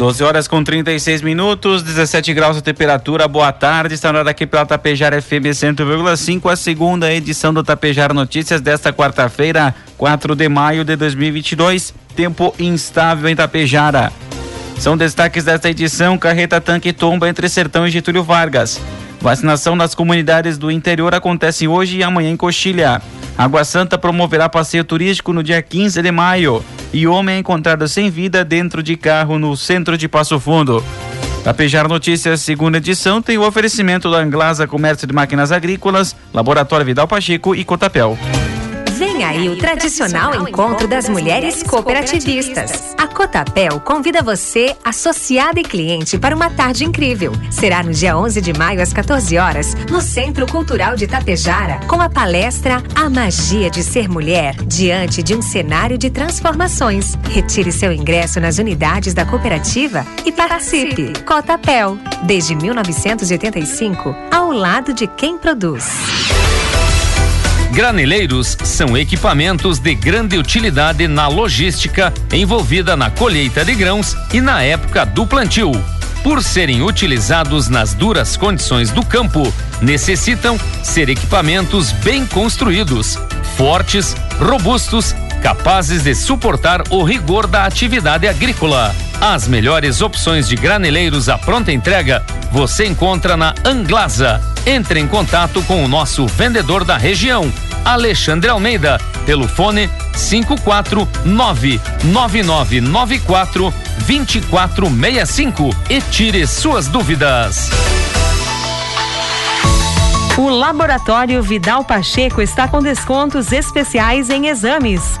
12 horas com 36 minutos, 17 graus a temperatura. Boa tarde, está na hora aqui pela Tapejara FM 100,5, a segunda edição do Tapejara Notícias desta quarta-feira, 4 de maio de 2022. Tempo instável em Tapejara. São destaques desta edição: carreta tanque tomba entre Sertão e Getúlio Vargas. Vacinação nas comunidades do interior acontece hoje e amanhã em Coxilha. Água Santa promoverá passeio turístico no dia 15 de maio. E homem é encontrado sem vida dentro de carro no centro de Passo Fundo. Tapejar Notícias, segunda edição, tem o oferecimento da Anglasa Comércio de Máquinas Agrícolas, Laboratório Vidal Pacheco e Cotapel. Vem aí o tradicional encontro das mulheres cooperativistas. A Cotapel convida você, associado e cliente, para uma tarde incrível. Será no dia 11 de maio, às 14 horas, no Centro Cultural de Tapejara, com a palestra A Magia de Ser Mulher, diante de um cenário de transformações. Retire seu ingresso nas unidades da cooperativa e participe. Cotapel, desde 1985, ao lado de quem produz. Graneleiros são equipamentos de grande utilidade na logística envolvida na colheita de grãos e na época do plantio. Por serem utilizados nas duras condições do campo, necessitam ser equipamentos bem construídos, fortes, robustos, capazes de suportar o rigor da atividade agrícola. As melhores opções de graneleiros à pronta entrega você encontra na Anglasa. Entre em contato com o nosso vendedor da região, Alexandre Almeida, pelo fone 5499994 2465 e tire suas dúvidas. O Laboratório Vidal Pacheco está com descontos especiais em exames.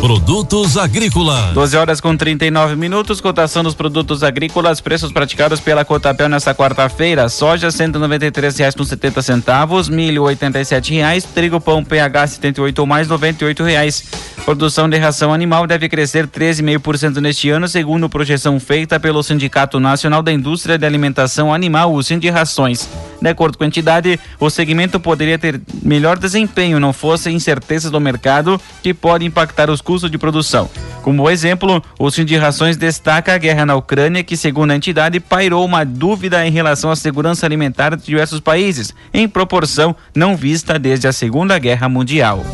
Produtos agrícolas. 12 horas com 39 minutos. Cotação dos produtos agrícolas. Preços praticados pela Cotapel nesta quarta-feira. Soja R$ 193,70 com 70 centavos. Milho 87 reais. Trigo pão PH 78 ou mais 98 reais. Produção de ração animal deve crescer 13,5% neste ano, segundo projeção feita pelo Sindicato Nacional da Indústria de Alimentação Animal, o Rações. De acordo com a entidade, o segmento poderia ter melhor desempenho não fosse incertezas do mercado que pode impactar os custos de produção. Como exemplo, o Rações destaca a guerra na Ucrânia, que, segundo a entidade, pairou uma dúvida em relação à segurança alimentar de diversos países, em proporção não vista desde a Segunda Guerra Mundial.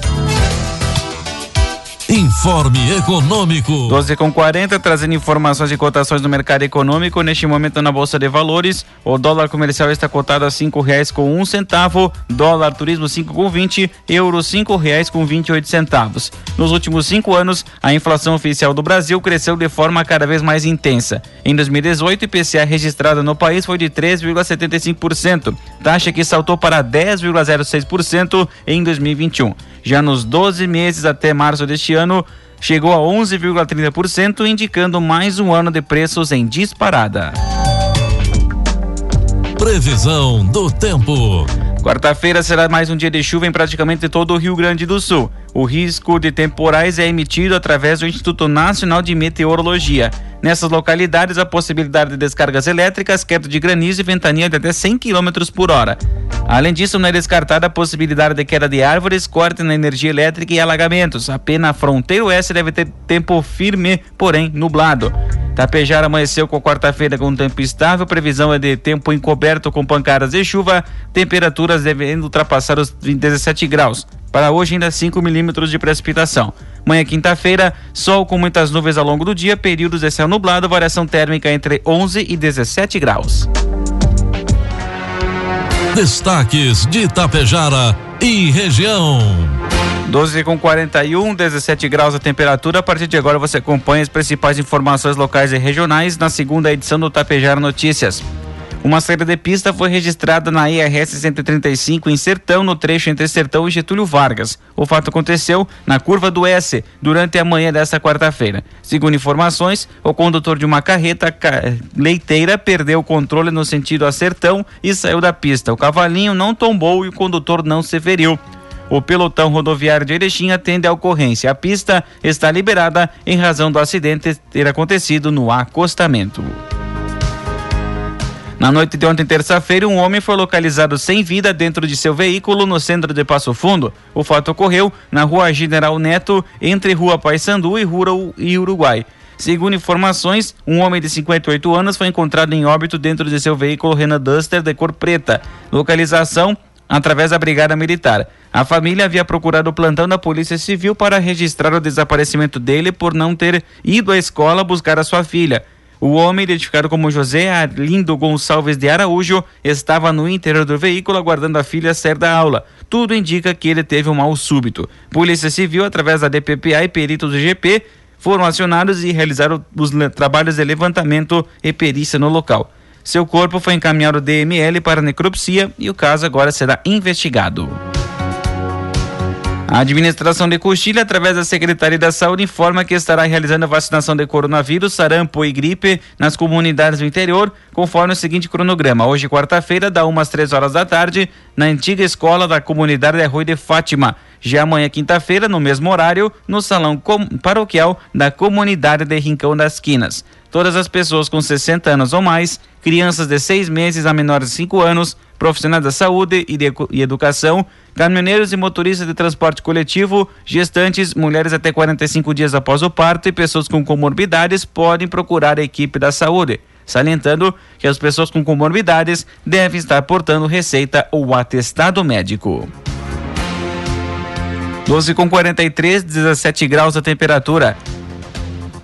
Informe Econômico. 12 com 40, trazendo informações e cotações do mercado econômico. Neste momento na Bolsa de Valores, o dólar comercial está cotado a cinco reais com um centavo, dólar turismo cinco com vinte, euro cinco reais com vinte e oito centavos. Nos últimos cinco anos, a inflação oficial do Brasil cresceu de forma cada vez mais intensa. Em 2018, o IPCA registrado no país foi de 3,75%, taxa que saltou para 10,06% em 2021. Já nos 12 meses até março deste ano, chegou a 11,30%, indicando mais um ano de preços em disparada. Previsão do tempo. Quarta-feira será mais um dia de chuva em praticamente todo o Rio Grande do Sul. O risco de temporais é emitido através do Instituto Nacional de Meteorologia. Nessas localidades, a possibilidade de descargas elétricas, queda de granizo e ventania de até 100 km por hora. Além disso, não é descartada a possibilidade de queda de árvores, corte na energia elétrica e alagamentos. Apenas a fronteira oeste deve ter tempo firme, porém nublado. Tapejar amanheceu com quarta-feira com tempo estável, previsão é de tempo encoberto com pancadas de chuva, temperaturas devendo ultrapassar os 17 graus. Para hoje, ainda 5 milímetros de precipitação. Manhã, quinta-feira, sol com muitas nuvens ao longo do dia, períodos de céu nublado, variação térmica entre 11 e 17 graus. Destaques de Itapejara e região. 12 com 41, 17 graus a temperatura. A partir de agora você acompanha as principais informações locais e regionais na segunda edição do Tapejar Notícias. Uma saída de pista foi registrada na IRS 135 em Sertão, no trecho entre Sertão e Getúlio Vargas. O fato aconteceu na curva do S durante a manhã desta quarta-feira. Segundo informações, o condutor de uma carreta leiteira perdeu o controle no sentido a Sertão e saiu da pista. O cavalinho não tombou e o condutor não se feriu. O pelotão rodoviário de Erechim atende a ocorrência. A pista está liberada em razão do acidente ter acontecido no acostamento. Na noite de ontem, terça-feira, um homem foi localizado sem vida dentro de seu veículo no centro de Passo Fundo. O fato ocorreu na rua General Neto, entre Rua Paysandu e Rua Uruguai. Segundo informações, um homem de 58 anos foi encontrado em óbito dentro de seu veículo Renault Duster de cor preta. Localização através da Brigada Militar. A família havia procurado o plantão da Polícia Civil para registrar o desaparecimento dele por não ter ido à escola buscar a sua filha. O homem, identificado como José Arlindo Gonçalves de Araújo, estava no interior do veículo aguardando a filha sair da aula. Tudo indica que ele teve um mal súbito. Polícia Civil, através da DPPA e peritos do GP, foram acionados e realizaram os trabalhos de levantamento e perícia no local. Seu corpo foi encaminhado ao DML para necropsia e o caso agora será investigado. A administração de Coxilha, através da Secretaria da Saúde, informa que estará realizando a vacinação de coronavírus, sarampo e gripe nas comunidades do interior, conforme o seguinte cronograma. Hoje, quarta-feira, da umas três horas da tarde, na antiga escola da comunidade de Rui de Fátima. Já amanhã, quinta-feira, no mesmo horário, no salão paroquial da comunidade de Rincão das Quinas. Todas as pessoas com 60 anos ou mais, crianças de seis meses a menores de 5 anos, profissionais da saúde e, de, e educação, caminhoneiros e motoristas de transporte coletivo, gestantes, mulheres até 45 dias após o parto e pessoas com comorbidades podem procurar a equipe da saúde. Salientando que as pessoas com comorbidades devem estar portando receita ou atestado médico. 12 com 43, 17 graus a temperatura.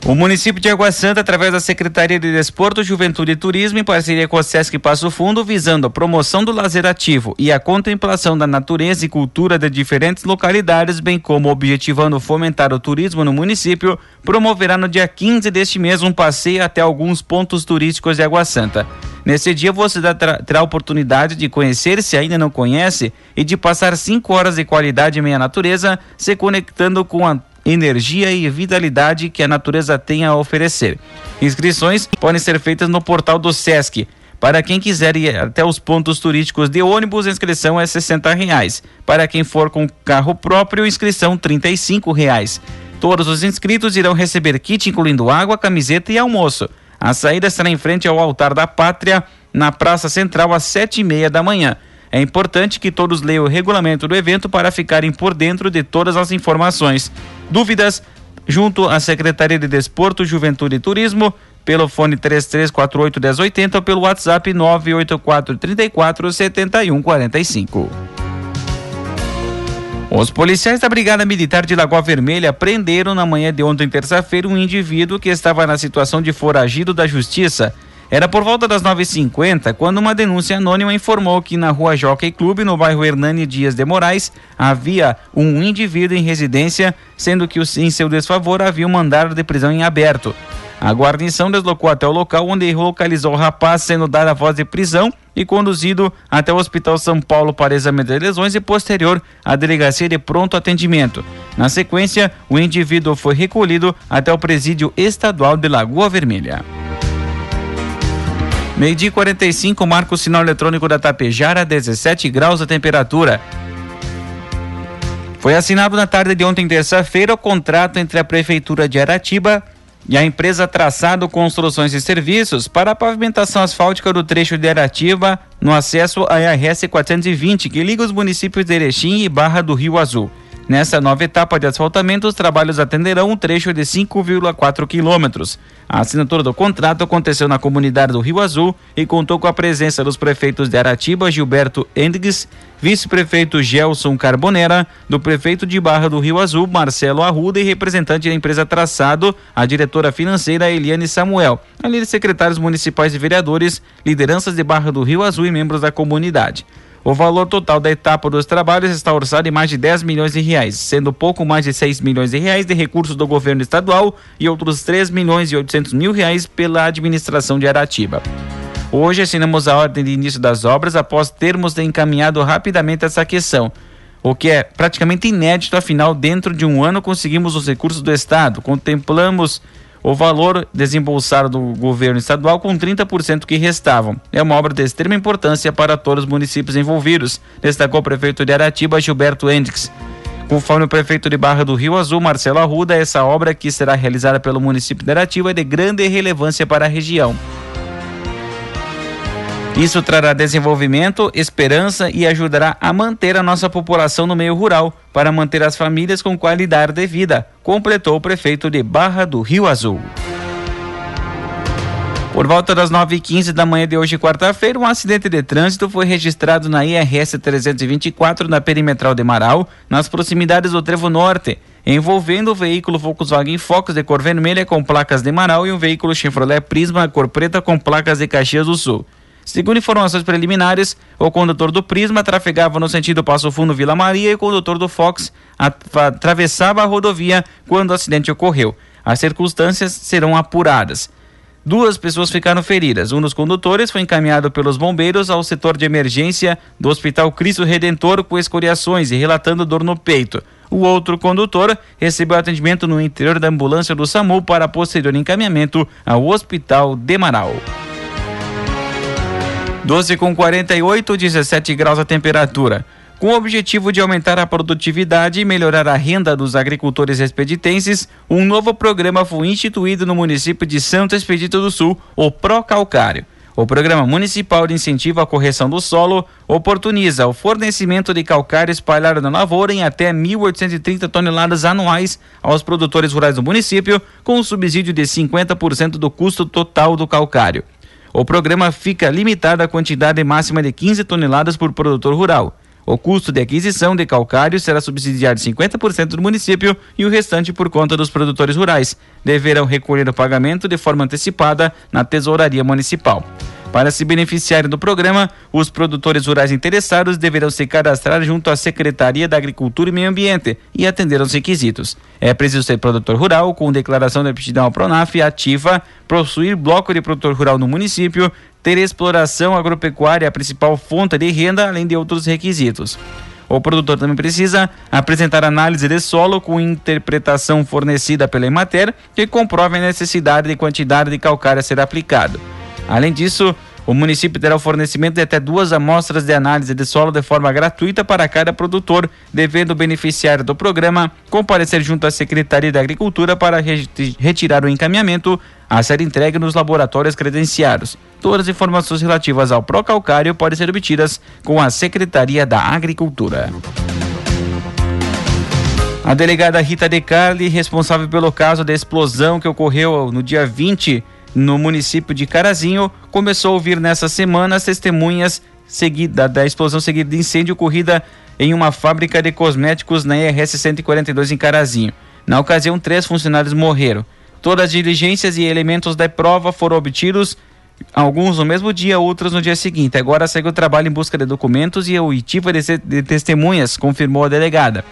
O município de Água Santa, através da Secretaria de Desporto, Juventude e Turismo, em parceria com a Sesc Passo Fundo, visando a promoção do lazer ativo e a contemplação da natureza e cultura de diferentes localidades, bem como objetivando fomentar o turismo no município, promoverá no dia 15 deste mês um passeio até alguns pontos turísticos de Água Santa. Nesse dia você terá a oportunidade de conhecer, se ainda não conhece, e de passar cinco horas de qualidade em meia natureza, se conectando com a energia e vitalidade que a natureza tem a oferecer. Inscrições podem ser feitas no portal do SESC. Para quem quiser ir até os pontos turísticos de ônibus, a inscrição é R$ reais. Para quem for com carro próprio, inscrição R$ reais. Todos os inscritos irão receber kit incluindo água, camiseta e almoço. A saída será em frente ao altar da pátria, na Praça Central, às sete e meia da manhã. É importante que todos leiam o regulamento do evento para ficarem por dentro de todas as informações. Dúvidas? Junto à Secretaria de Desporto, Juventude e Turismo, pelo fone 3348 1080 ou pelo WhatsApp 984 34 7145. Os policiais da Brigada Militar de Lagoa Vermelha prenderam na manhã de ontem, terça-feira, um indivíduo que estava na situação de foragido da justiça era por volta das 9h50 quando uma denúncia anônima informou que na rua Jockey Club, no bairro Hernani Dias de Moraes, havia um indivíduo em residência, sendo que em seu desfavor havia um mandado de prisão em aberto. A guarnição deslocou até o local onde localizou o rapaz sendo dado a voz de prisão e conduzido até o Hospital São Paulo para exame de lesões e posterior à delegacia de pronto atendimento. Na sequência, o indivíduo foi recolhido até o presídio estadual de Lagoa Vermelha. Meio-dia 45, marca o sinal eletrônico da Tapejara, 17 graus a temperatura. Foi assinado na tarde de ontem, terça-feira, o contrato entre a Prefeitura de Aratiba e a empresa Traçado Construções e Serviços para a pavimentação asfáltica do trecho de Aratiba no acesso à RS 420, que liga os municípios de Erechim e Barra do Rio Azul. Nessa nova etapa de asfaltamento, os trabalhos atenderão um trecho de 5,4 quilômetros. A assinatura do contrato aconteceu na comunidade do Rio Azul e contou com a presença dos prefeitos de Aratiba, Gilberto Endigues, vice-prefeito Gelson Carbonera, do prefeito de Barra do Rio Azul, Marcelo Arruda e representante da empresa Traçado, a diretora financeira Eliane Samuel, além de secretários municipais e vereadores, lideranças de Barra do Rio Azul e membros da comunidade. O valor total da etapa dos trabalhos está orçado em mais de 10 milhões de reais, sendo pouco mais de 6 milhões de reais de recursos do governo estadual e outros 3 milhões e 800 mil reais pela administração de Aratiba. Hoje assinamos a ordem de início das obras após termos encaminhado rapidamente essa questão, o que é praticamente inédito, afinal, dentro de um ano conseguimos os recursos do Estado, contemplamos o valor desembolsado do governo estadual com 30% que restavam. É uma obra de extrema importância para todos os municípios envolvidos, destacou o prefeito de Aratiba, Gilberto Hendricks. Conforme o prefeito de Barra do Rio Azul, Marcelo Arruda, essa obra que será realizada pelo município de Aratiba é de grande relevância para a região. Isso trará desenvolvimento, esperança e ajudará a manter a nossa população no meio rural, para manter as famílias com qualidade de vida, completou o prefeito de Barra do Rio Azul. Por volta das 9h15 da manhã de hoje, quarta-feira, um acidente de trânsito foi registrado na IRS 324, na perimetral de Marau, nas proximidades do Trevo Norte, envolvendo o veículo Volkswagen Focus de cor vermelha com placas de Marau e um veículo Chevrolet Prisma cor preta com placas de Caxias do Sul. Segundo informações preliminares, o condutor do Prisma trafegava no sentido Passo Fundo Vila Maria e o condutor do Fox atravessava a rodovia quando o acidente ocorreu. As circunstâncias serão apuradas. Duas pessoas ficaram feridas. Um dos condutores foi encaminhado pelos bombeiros ao setor de emergência do Hospital Cristo Redentor com escoriações e relatando dor no peito. O outro condutor recebeu atendimento no interior da ambulância do SAMU para posterior encaminhamento ao Hospital de Marau. 12 com 48, 17 graus a temperatura. Com o objetivo de aumentar a produtividade e melhorar a renda dos agricultores expeditenses, um novo programa foi instituído no município de Santo Expedito do Sul, o Procalcário. O Programa Municipal de Incentivo à Correção do Solo oportuniza o fornecimento de calcário espalhado na lavoura em até 1.830 toneladas anuais aos produtores rurais do município, com um subsídio de 50% do custo total do calcário. O programa fica limitado à quantidade máxima de 15 toneladas por produtor rural. O custo de aquisição de calcário será subsidiado 50% do município e o restante por conta dos produtores rurais. Deverão recolher o pagamento de forma antecipada na tesouraria municipal. Para se beneficiarem do programa, os produtores rurais interessados deverão se cadastrar junto à Secretaria da Agricultura e Meio Ambiente e atender aos requisitos. É preciso ser produtor rural com declaração de aptidão ao Pronaf ativa, possuir bloco de produtor rural no município, ter exploração agropecuária a principal fonte de renda, além de outros requisitos. O produtor também precisa apresentar análise de solo com interpretação fornecida pela Emater que comprove a necessidade de quantidade de calcário a ser aplicado. Além disso, o município terá o fornecimento de até duas amostras de análise de solo de forma gratuita para cada produtor, devendo o beneficiário do programa comparecer junto à Secretaria da Agricultura para retirar o encaminhamento a ser entregue nos laboratórios credenciados. Todas as informações relativas ao Procalcário podem ser obtidas com a Secretaria da Agricultura. A delegada Rita De Carli, responsável pelo caso da explosão que ocorreu no dia 20 no município de Carazinho, começou a ouvir nessa semana as testemunhas seguida da explosão seguida de incêndio ocorrida em uma fábrica de cosméticos na IRS 142 em Carazinho. Na ocasião, três funcionários morreram. Todas as diligências e elementos da prova foram obtidos, alguns no mesmo dia, outros no dia seguinte. Agora segue o trabalho em busca de documentos e a oitiva de testemunhas, confirmou a delegada.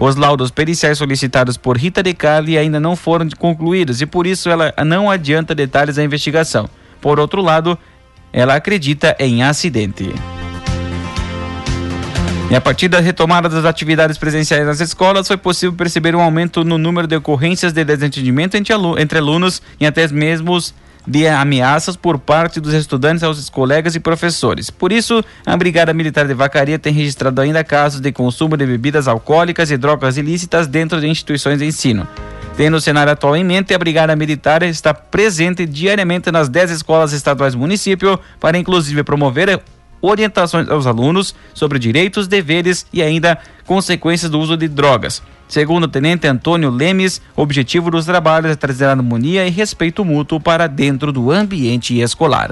Os laudos periciais solicitados por Rita De Carli ainda não foram concluídos e por isso ela não adianta detalhes da investigação. Por outro lado, ela acredita em acidente. E a partir da retomada das atividades presenciais nas escolas, foi possível perceber um aumento no número de ocorrências de desentendimento entre alunos e até mesmo de ameaças por parte dos estudantes aos colegas e professores. Por isso, a Brigada Militar de Vacaria tem registrado ainda casos de consumo de bebidas alcoólicas e drogas ilícitas dentro de instituições de ensino. Tendo o cenário atual em mente, a Brigada Militar está presente diariamente nas 10 escolas estaduais do município para, inclusive, promover orientações aos alunos sobre direitos, deveres e ainda consequências do uso de drogas. Segundo o tenente Antônio Lemes, o objetivo dos trabalhos é trazer harmonia e respeito mútuo para dentro do ambiente escolar.